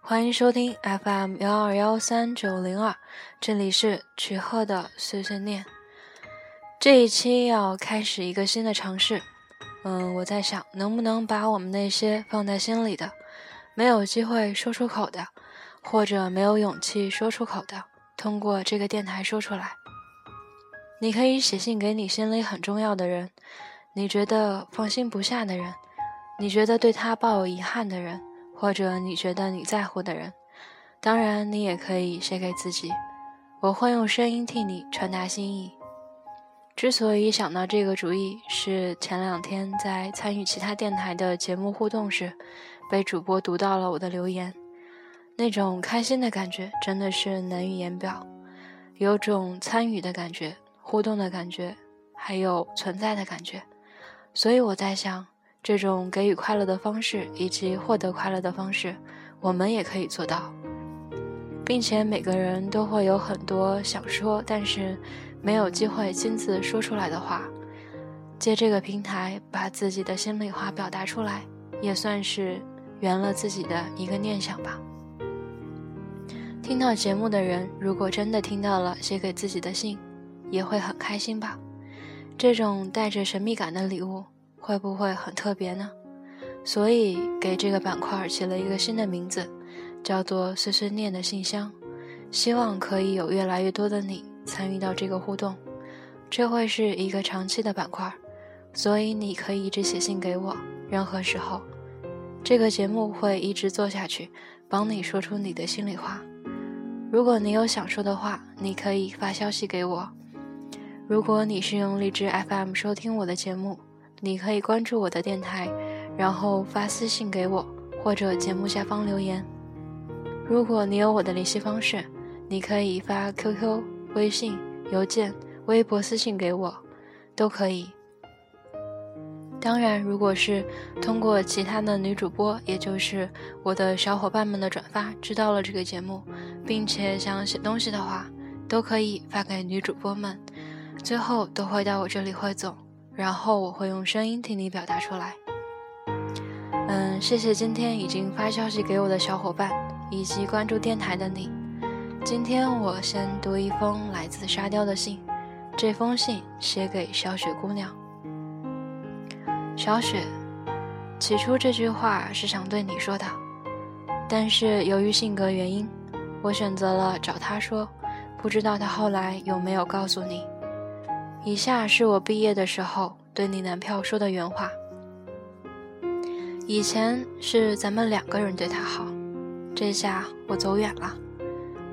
欢迎收听 FM 幺二幺三九零二，这里是曲鹤的碎碎念。这一期要开始一个新的尝试，嗯，我在想能不能把我们那些放在心里的、没有机会说出口的，或者没有勇气说出口的，通过这个电台说出来。你可以写信给你心里很重要的人，你觉得放心不下的人，你觉得对他抱有遗憾的人。或者你觉得你在乎的人，当然你也可以写给自己。我会用声音替你传达心意。之所以想到这个主意，是前两天在参与其他电台的节目互动时，被主播读到了我的留言，那种开心的感觉真的是难以言表，有种参与的感觉、互动的感觉，还有存在的感觉。所以我在想。这种给予快乐的方式，以及获得快乐的方式，我们也可以做到，并且每个人都会有很多想说但是没有机会亲自说出来的话，借这个平台把自己的心里话表达出来，也算是圆了自己的一个念想吧。听到节目的人，如果真的听到了写给自己的信，也会很开心吧。这种带着神秘感的礼物。会不会很特别呢？所以给这个板块起了一个新的名字，叫做“碎碎念的信箱”，希望可以有越来越多的你参与到这个互动。这会是一个长期的板块，所以你可以一直写信给我，任何时候，这个节目会一直做下去，帮你说出你的心里话。如果你有想说的话，你可以发消息给我。如果你是用荔枝 FM 收听我的节目。你可以关注我的电台，然后发私信给我，或者节目下方留言。如果你有我的联系方式，你可以发 QQ、微信、邮件、微博私信给我，都可以。当然，如果是通过其他的女主播，也就是我的小伙伴们的转发，知道了这个节目，并且想写东西的话，都可以发给女主播们，最后都会到我这里汇总。然后我会用声音替你表达出来。嗯，谢谢今天已经发消息给我的小伙伴，以及关注电台的你。今天我先读一封来自沙雕的信，这封信写给小雪姑娘。小雪，起初这句话是想对你说的，但是由于性格原因，我选择了找他说。不知道他后来有没有告诉你。以下是我毕业的时候对你男票说的原话。以前是咱们两个人对他好，这下我走远了，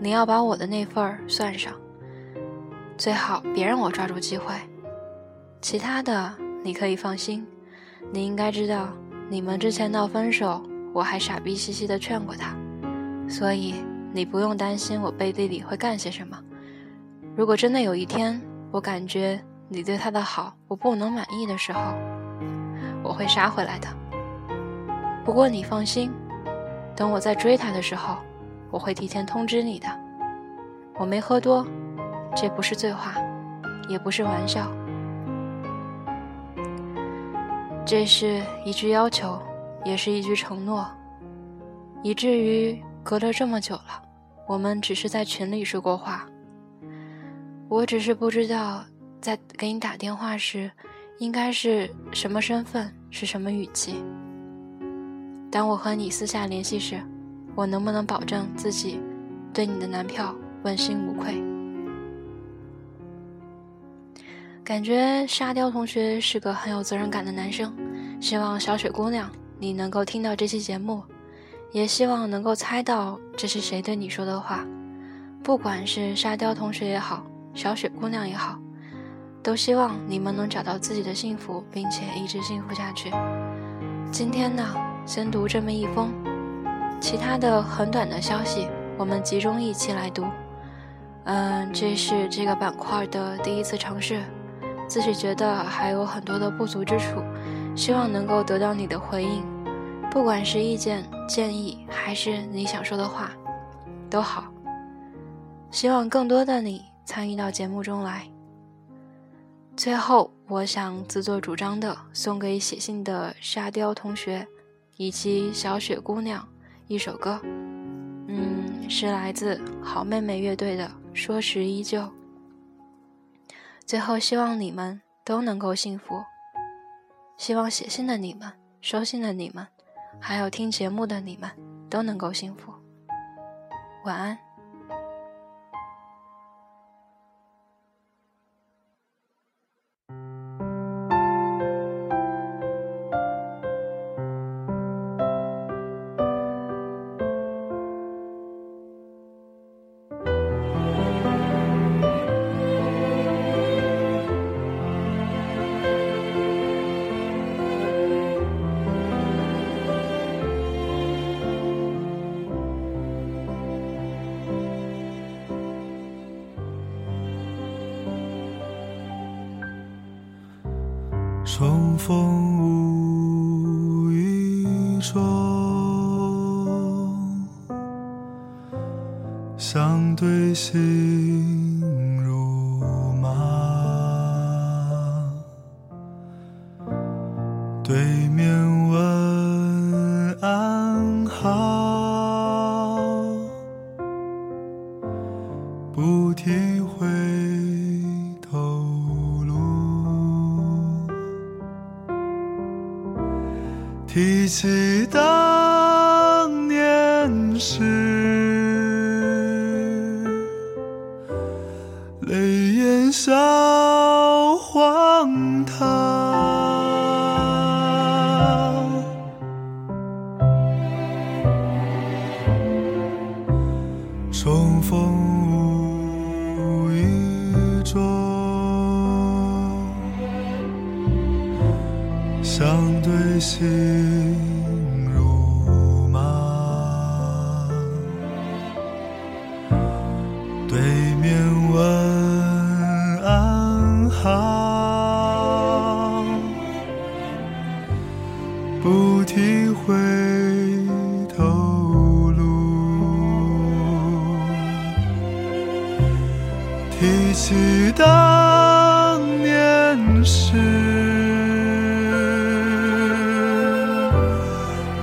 你要把我的那份儿算上，最好别让我抓住机会。其他的你可以放心，你应该知道，你们之前闹分手，我还傻逼兮兮的劝过他，所以你不用担心我背地里会干些什么。如果真的有一天，我感觉你对他的好，我不能满意的时候，我会杀回来的。不过你放心，等我在追他的时候，我会提前通知你的。我没喝多，这不是醉话，也不是玩笑，这是一句要求，也是一句承诺，以至于隔了这么久了，我们只是在群里说过话。我只是不知道，在给你打电话时，应该是什么身份，是什么语气。当我和你私下联系时，我能不能保证自己对你的男票问心无愧？感觉沙雕同学是个很有责任感的男生，希望小雪姑娘你能够听到这期节目，也希望能够猜到这是谁对你说的话，不管是沙雕同学也好。小雪姑娘也好，都希望你们能找到自己的幸福，并且一直幸福下去。今天呢，先读这么一封，其他的很短的消息，我们集中一起来读。嗯，这是这个板块的第一次尝试，自己觉得还有很多的不足之处，希望能够得到你的回应，不管是意见、建议，还是你想说的话，都好。希望更多的你。参与到节目中来。最后，我想自作主张的送给写信的沙雕同学以及小雪姑娘一首歌，嗯，是来自好妹妹乐队的《说时依旧》。最后，希望你们都能够幸福，希望写信的你们、收信的你们，还有听节目的你们都能够幸福。晚安。风无意中，相对心如麻。对提起当年事，泪眼笑荒唐。对面问安好不提回头路，提起当年事，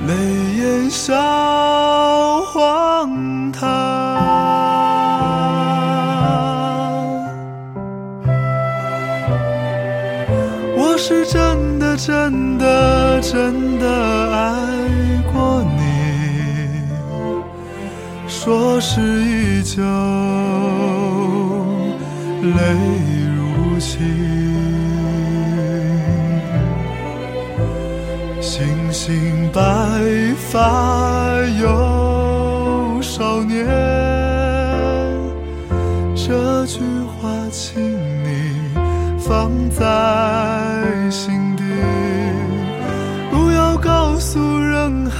泪眼笑荒唐。真的，真的，爱过你，说是依旧，泪如倾。星星白发有少年，这句话请你放在心。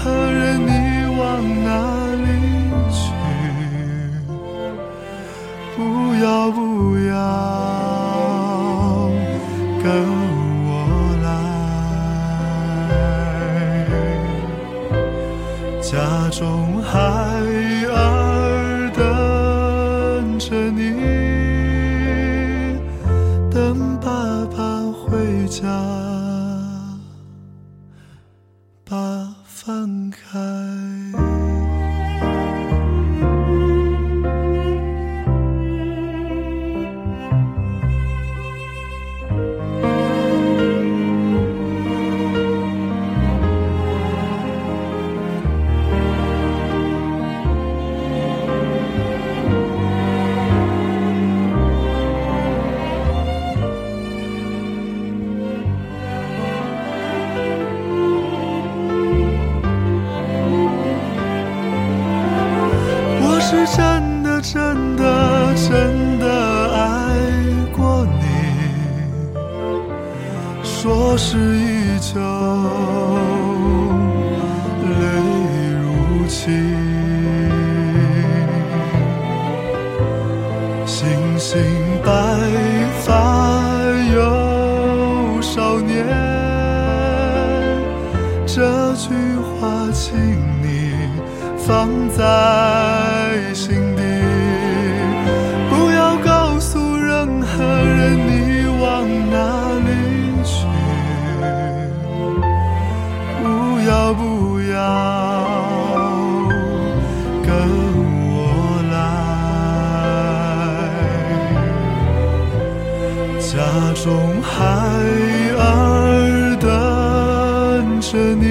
何人，你往哪里去？不要不要跟我来，家中孩儿等着你，等爸爸回家。依旧，泪如倾。星星白发有少年，这句话请你放在心。底。要跟我来。家中孩儿等着你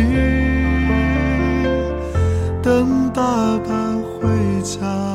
等爸爸回家。